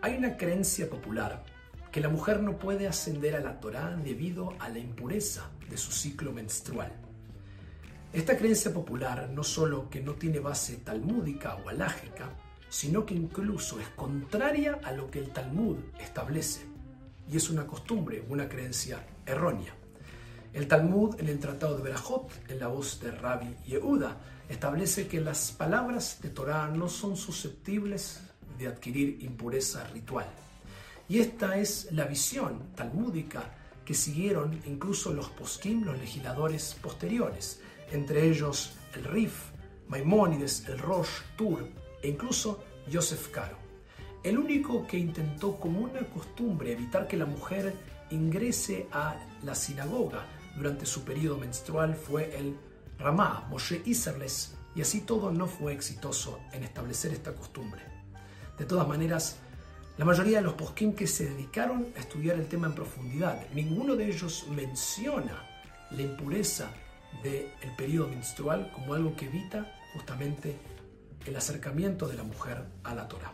Hay una creencia popular que la mujer no puede ascender a la Torá debido a la impureza de su ciclo menstrual. Esta creencia popular no solo que no tiene base talmúdica o alágica, sino que incluso es contraria a lo que el Talmud establece. Y es una costumbre, una creencia errónea. El Talmud, en el Tratado de Berajot, en la voz de Rabbi Yehuda, establece que las palabras de Torah no son susceptibles de adquirir impureza ritual. Y esta es la visión talmúdica que siguieron incluso los poskim, los legisladores posteriores, entre ellos el Rif, Maimónides, el Rosh, Tur e incluso Joseph Caro. El único que intentó como una costumbre evitar que la mujer ingrese a la sinagoga durante su periodo menstrual fue el Ramá, Moshe Isserles, y así todo no fue exitoso en establecer esta costumbre. De todas maneras, la mayoría de los poskim que se dedicaron a estudiar el tema en profundidad, ninguno de ellos menciona la impureza del periodo menstrual como algo que evita justamente el acercamiento de la mujer a la Torah.